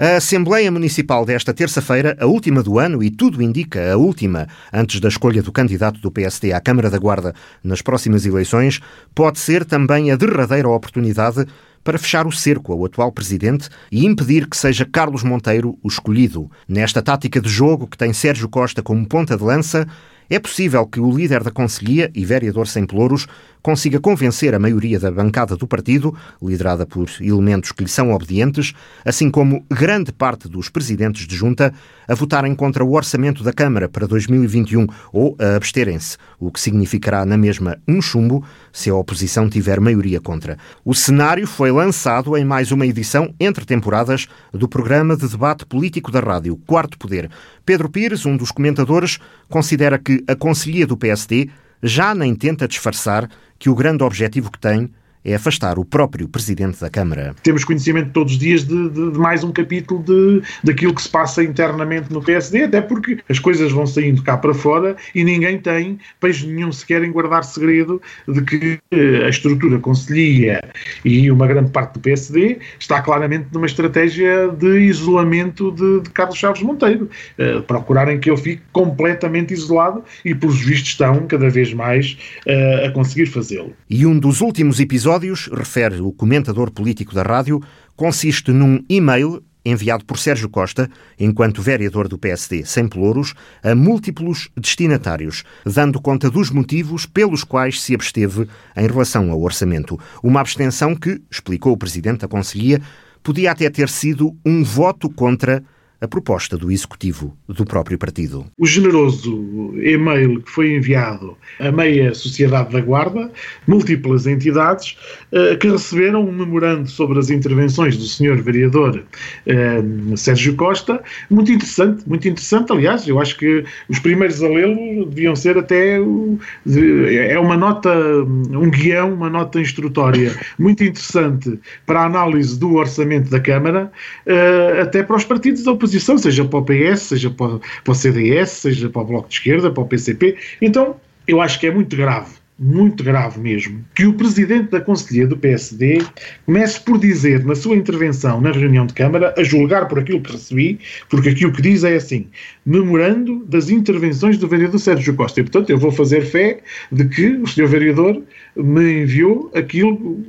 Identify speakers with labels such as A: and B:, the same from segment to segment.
A: A Assembleia Municipal desta terça-feira, a última do ano e tudo indica a última antes da escolha do candidato do PSD à Câmara da Guarda nas próximas eleições, pode ser também a derradeira oportunidade para fechar o cerco ao atual presidente e impedir que seja Carlos Monteiro o escolhido. Nesta tática de jogo que tem Sérgio Costa como ponta de lança, é possível que o líder da Conselhia e vereador sem pelouros consiga convencer a maioria da bancada do partido, liderada por elementos que lhe são obedientes, assim como grande parte dos presidentes de junta, a votarem contra o orçamento da Câmara para 2021 ou a absterem-se, o que significará na mesma um chumbo se a oposição tiver maioria contra. O cenário foi lançado em mais uma edição entre temporadas do programa de debate político da rádio Quarto Poder. Pedro Pires, um dos comentadores, considera que a Conselhia do PSD já nem tenta disfarçar que o grande objetivo que tem é afastar o próprio Presidente da Câmara.
B: Temos conhecimento todos os dias de, de, de, mais um capítulo de, daquilo que se passa internamente no PSD, até porque as coisas vão saindo cá para fora e ninguém tem peixe nenhum sequer em guardar segredo de que eh, a estrutura conselhia e uma grande parte do PSD está claramente numa estratégia de isolamento de, de Carlos Chaves Monteiro. Uh, procurarem que ele fique completamente isolado e, pelos vistos, estão cada vez mais uh, a conseguir fazê-lo.
A: E um dos últimos episódios episódios, refere o comentador político da rádio, consiste num e-mail enviado por Sérgio Costa, enquanto vereador do PSD sem pelouros, a múltiplos destinatários, dando conta dos motivos pelos quais se absteve em relação ao orçamento. Uma abstenção que, explicou o presidente da Conselhia, podia até ter sido um voto contra a proposta do executivo do próprio partido.
B: O generoso e-mail que foi enviado a meia sociedade da Guarda, múltiplas entidades, eh, que receberam um memorando sobre as intervenções do senhor vereador eh, Sérgio Costa, muito interessante, muito interessante, aliás, eu acho que os primeiros a lê-lo deviam ser até é uma nota, um guião, uma nota instrutória. Muito interessante para a análise do orçamento da Câmara, eh, até para os partidos da oposição oposição, seja para o PS, seja para, para o CDS, seja para o Bloco de Esquerda, para o PCP. Então, eu acho que é muito grave muito grave mesmo, que o presidente da Conselhia do PSD comece por dizer na sua intervenção na reunião de Câmara, a julgar por aquilo que recebi, porque aquilo que diz é assim, memorando das intervenções do vereador Sérgio Costa. E, portanto, eu vou fazer fé de que o senhor vereador me enviou aquilo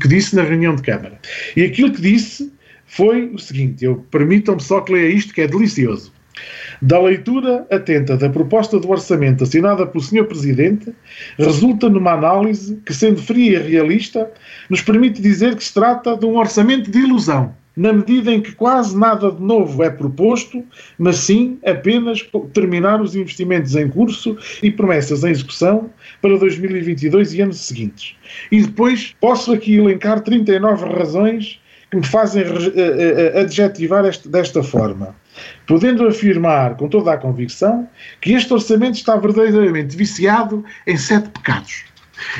B: que disse na reunião de Câmara. E aquilo que disse foi o seguinte: eu permitam-me só que leia isto, que é delicioso. Da leitura atenta da proposta do orçamento assinada pelo Sr. Presidente, resulta numa análise que, sendo fria e realista, nos permite dizer que se trata de um orçamento de ilusão, na medida em que quase nada de novo é proposto, mas sim apenas terminar os investimentos em curso e promessas em execução para 2022 e anos seguintes. E depois posso aqui elencar 39 razões que me fazem eh, eh, eh, adjetivar este, desta forma, podendo afirmar com toda a convicção que este orçamento está verdadeiramente viciado em sete pecados.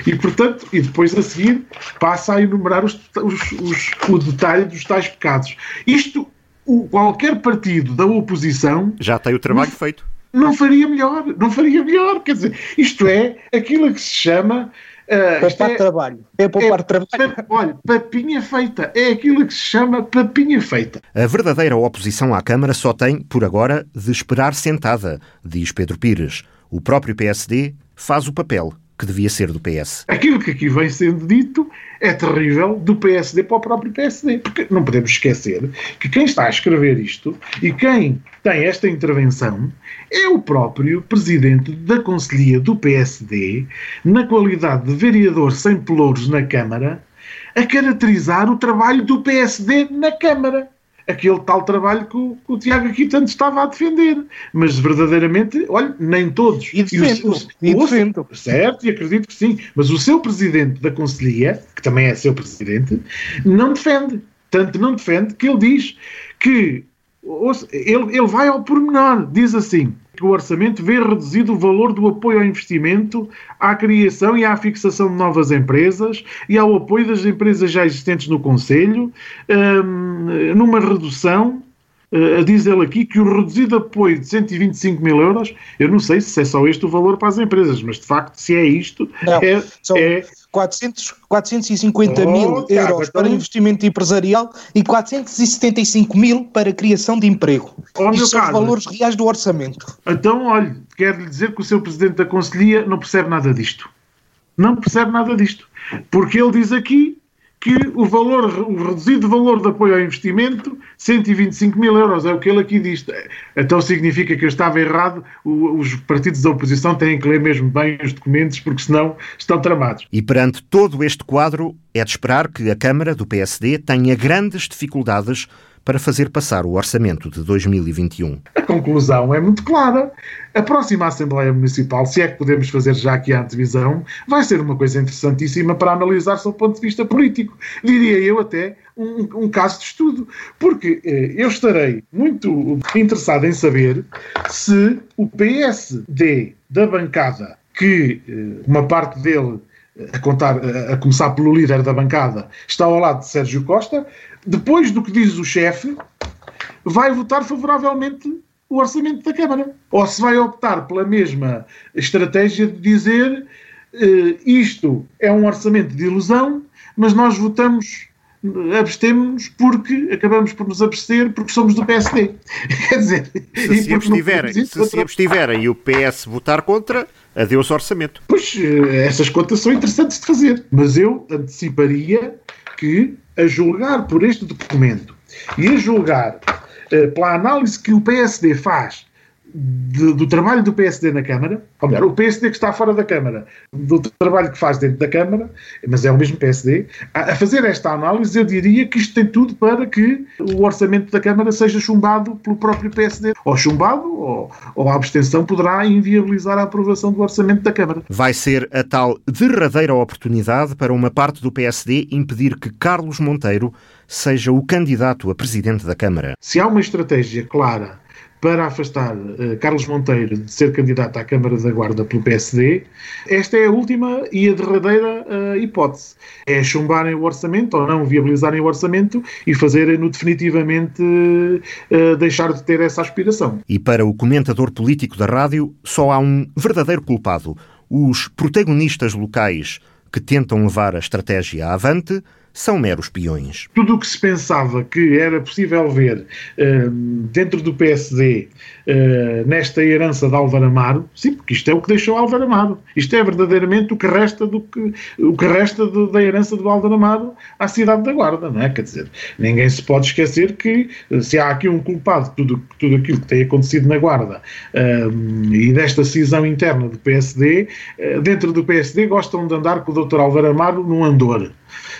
B: E, portanto, e depois a seguir passa a enumerar os, os, os, o detalhe dos tais pecados. Isto, o, qualquer partido da oposição.
A: Já tem o trabalho
B: não,
A: feito.
B: Não faria melhor, não faria melhor. Quer dizer, isto é aquilo que se chama
C: Uh, poupar é, trabalho. É poupar é, trabalho.
B: Olha, papinha feita. É aquilo que se chama papinha feita.
A: A verdadeira oposição à Câmara só tem, por agora, de esperar sentada, diz Pedro Pires. O próprio PSD faz o papel que devia ser do PS.
B: Aquilo que aqui vem sendo dito é terrível do PSD para o próprio PSD, porque não podemos esquecer que quem está a escrever isto e quem tem esta intervenção é o próprio presidente da Conselhia do PSD, na qualidade de vereador sem pelouros na Câmara, a caracterizar o trabalho do PSD na Câmara aquele tal trabalho que o, que o, Tiago aqui tanto estava a defender. Mas verdadeiramente, olha, nem todos.
C: E defendo. E, o, e defendo.
B: Certo, e acredito que sim. Mas o seu presidente da Conselhia, que também é seu presidente, não defende. Tanto não defende que ele diz que ele, ele vai ao pormenor, diz assim que o orçamento vê reduzido o valor do apoio ao investimento, à criação e à fixação de novas empresas e ao apoio das empresas já existentes no Conselho, hum, numa redução uh, diz ele aqui que o reduzido apoio de 125 mil euros, eu não sei se é só este o valor para as empresas, mas de facto, se é isto,
C: não,
B: é,
C: são
B: é
C: 400, 450 oh, mil euros então... para investimento empresarial e 475 mil para criação de emprego. Oh, Isto são os valores reais do orçamento.
B: Então, olha, quero lhe dizer que o seu Presidente da Conselhia não percebe nada disto. Não percebe nada disto. Porque ele diz aqui que o valor, o reduzido valor de apoio ao investimento, 125 mil euros, é o que ele aqui diz. Então significa que eu estava errado, os partidos da oposição têm que ler mesmo bem os documentos, porque senão estão tramados.
A: E perante todo este quadro, é de esperar que a Câmara do PSD tenha grandes dificuldades para fazer passar o orçamento de 2021.
B: A conclusão é muito clara. A próxima Assembleia Municipal, se é que podemos fazer já aqui a antevisão, vai ser uma coisa interessantíssima para analisar sob o ponto de vista político. Diria eu até um, um caso de estudo. Porque eh, eu estarei muito interessado em saber se o PSD da bancada, que eh, uma parte dele a, contar, a começar pelo líder da bancada, está ao lado de Sérgio Costa, depois do que diz o chefe, vai votar favoravelmente o orçamento da Câmara. Ou se vai optar pela mesma estratégia de dizer uh, isto é um orçamento de ilusão, mas nós votamos abstemos porque acabamos por nos abster porque somos do PSD. Quer dizer,
A: se se, abstiverem, se, se abstiverem e o PS votar contra, adeus orçamento.
B: Pois, eh, essas contas são interessantes de fazer, mas eu anteciparia que, a julgar por este documento e a julgar uh, pela análise que o PSD faz de, do trabalho do PSD na Câmara, ou melhor, o PSD que está fora da Câmara, do trabalho que faz dentro da Câmara, mas é o mesmo PSD, a, a, fazer esta análise, eu diria que isto tem tudo para que o orçamento da Câmara seja chumbado pelo próprio PSD. Ou chumbado, ou, ou a abstenção poderá inviabilizar a aprovação do orçamento da Câmara.
A: Vai ser a tal derradeira oportunidade para uma parte do PSD impedir que Carlos Monteiro seja o candidato a presidente da Câmara.
B: Se há uma estratégia clara para afastar uh, Carlos Monteiro de ser candidato à Câmara da Guarda pelo PSD, esta é a última e a derradeira uh, hipótese. É chumbarem o orçamento ou não viabilizarem o orçamento e fazerem-no definitivamente uh, deixar de ter essa aspiração.
A: E para o comentador político da rádio, só há um verdadeiro culpado: os protagonistas locais que tentam levar a estratégia avante são meros peões.
B: Tudo o que se pensava que era possível ver uh, dentro do PSD uh, eh, nesta herança de Álvaro Amaro, sim, porque isto é o que deixou Álvaro Amaro. Isto é verdadeiramente o que resta, do que, o que resta do, da herança do Álvaro Amaro à cidade da Guarda, não é? Quer dizer, ninguém se pode esquecer que eh, se há aqui um culpado de tudo, tudo aquilo que tem acontecido na Guarda uh, e desta cisão interna do PSD, dentro do PSD gostam de andar com o Dr. Álvaro Amaro num andor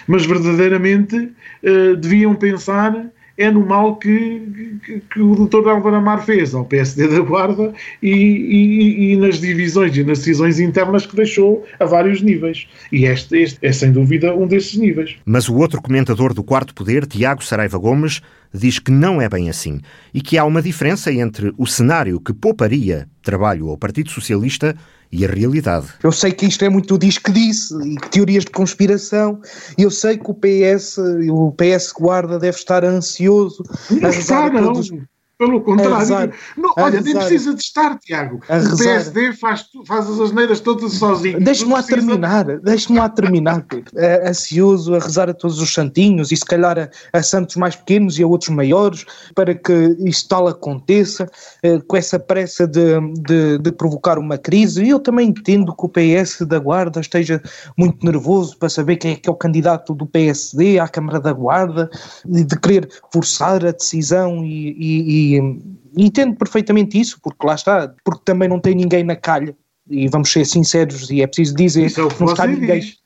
B: mas verdadeiramente uh, deviam pensar é no mal que, que, que o Dr. Álvaro Amar fez ao PSD da Guarda e, e, e, nas divisões e nas decisões internas que deixou a vários níveis. E este, este é sem dúvida um desses níveis.
A: Mas o outro comentador do Quarto Poder, Tiago Saraiva Gomes, diz que não é bem assim e que há uma diferença entre o cenário que pouparia trabalho ao Partido Socialista e a realidade.
C: Eu sei que isto é muito diz que disse e teorias de conspiração. Eu sei que o PS, o PS Guarda deve estar ansioso.
B: Não está, não. Todos... Pelo contrário, rezar, não, olha, nem precisa de estar, Tiago. O PSD faz, faz as asneiras todas sozinho.
C: Deixe-me lá precisa... terminar, deixe-me lá terminar, é, ansioso a rezar a todos os santinhos e se calhar a, a, santos mais pequenos e a outros maiores para que isto tal aconteça, é, com essa pressa de, de, de, provocar uma crise. E eu também entendo que o PS da Guarda esteja muito nervoso para saber quem é que é o candidato do PSD à Câmara da Guarda e de querer forçar a decisão e, e e, entendo perfeitamente isso, porque lá está, porque também não tem ninguém na calha, e vamos ser sinceros, e é preciso dizer,
B: é não está ninguém.
C: Diz.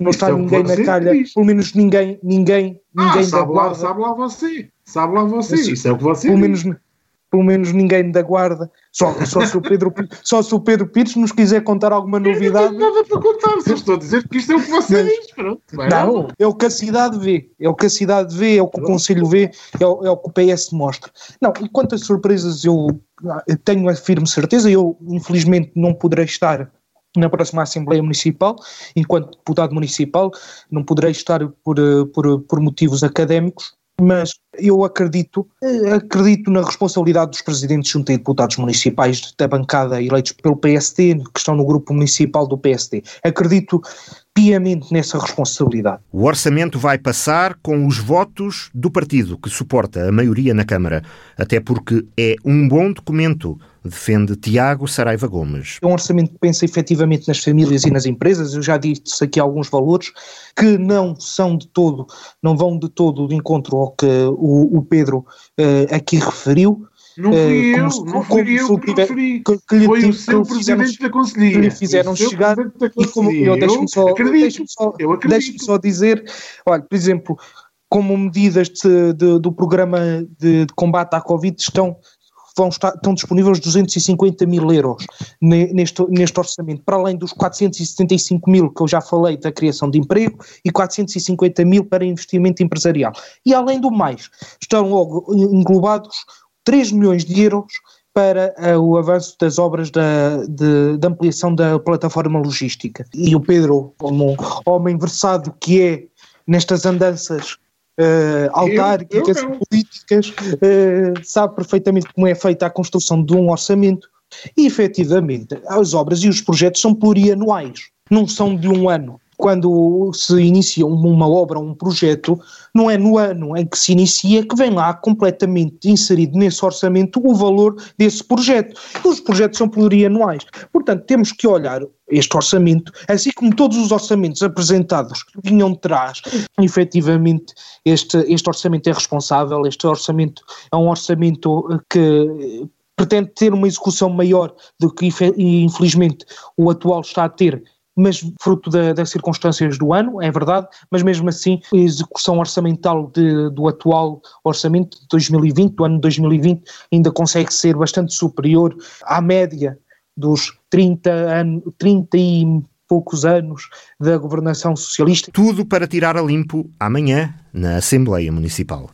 C: Não está é ninguém na calha, diz. pelo menos ninguém, ninguém, ah, ninguém
B: sabe da guarda. Lá, sabe lá você, sabe lá você, isso, isso é o que você
C: pelo diz. menos pelo menos ninguém da guarda. Só, só, se, o Pedro, só se o Pedro Pires nos quiser contar alguma novidade.
B: não tenho nada para contar, só estou a dizer que isto é o que você diz. Pronto,
C: não, é o que a cidade vê, é o que a cidade vê, é o que o Conselho vê, é o, é o que o PS mostra. Não, e quantas surpresas eu, eu tenho a firme certeza, eu infelizmente não poderei estar na próxima Assembleia Municipal, enquanto deputado municipal, não poderei estar por, por, por motivos académicos, mas eu acredito, eh, acredito na responsabilidade dos presidentes junto a deputados municipais da bancada eleitos pelo PSD, que estão no grupo municipal do PSD. Acredito piamente nessa responsabilidade.
A: O orçamento vai passar com os votos do partido que suporta a maioria na Câmara, até porque é um bom documento defende Tiago Saraiva Gomes.
C: É um orçamento que pensa efetivamente nas famílias e nas empresas, eu já disse aqui alguns valores que não são de todo, não vão de todo de encontro ao que o, o Pedro uh, aqui referiu.
B: Não fui uh, eu, se, não fui eu que referi. Que, que Foi o seu presidente da Conselhia.
C: Que lhe fizeram chegar e como eu deixo-me só, deixo só, deixo só dizer, olha, por exemplo, como medidas de, de, do programa de, de, combate à Covid estão vão estar, estão disponíveis 250 mil euros neste, neste orçamento, para além dos 475 mil que eu já falei da criação de emprego e 450 mil para investimento empresarial. E além do mais, estão logo englobados 3 milhões de euros para uh, o avanço das obras da, de, de, ampliação da plataforma logística. E o Pedro, como homem versado que é nestas andanças uh, autárquicas e políticas, uh, sabe perfeitamente como é feita a construção de um orçamento. E, efetivamente, as obras e os projetos são plurianuais, não são de um ano quando se inicia uma obra, um projeto, não é no ano em que se inicia que vem lá completamente inserido nesse orçamento o valor desse projeto. Os projetos são plurianuais. Portanto, temos que olhar este orçamento, assim como todos os orçamentos apresentados vinham de trás, efetivamente este, este orçamento é responsável, este orçamento é um orçamento que pretende ter uma execução maior do que infelizmente o atual está a ter mas fruto da, das circunstâncias do ano, é verdade, mas mesmo assim a execução orçamental de, do atual orçamento de 2020, do ano 2020, ainda consegue ser bastante superior à média dos 30, anos, 30 e poucos anos da governação socialista.
A: Tudo para tirar a limpo amanhã na Assembleia Municipal.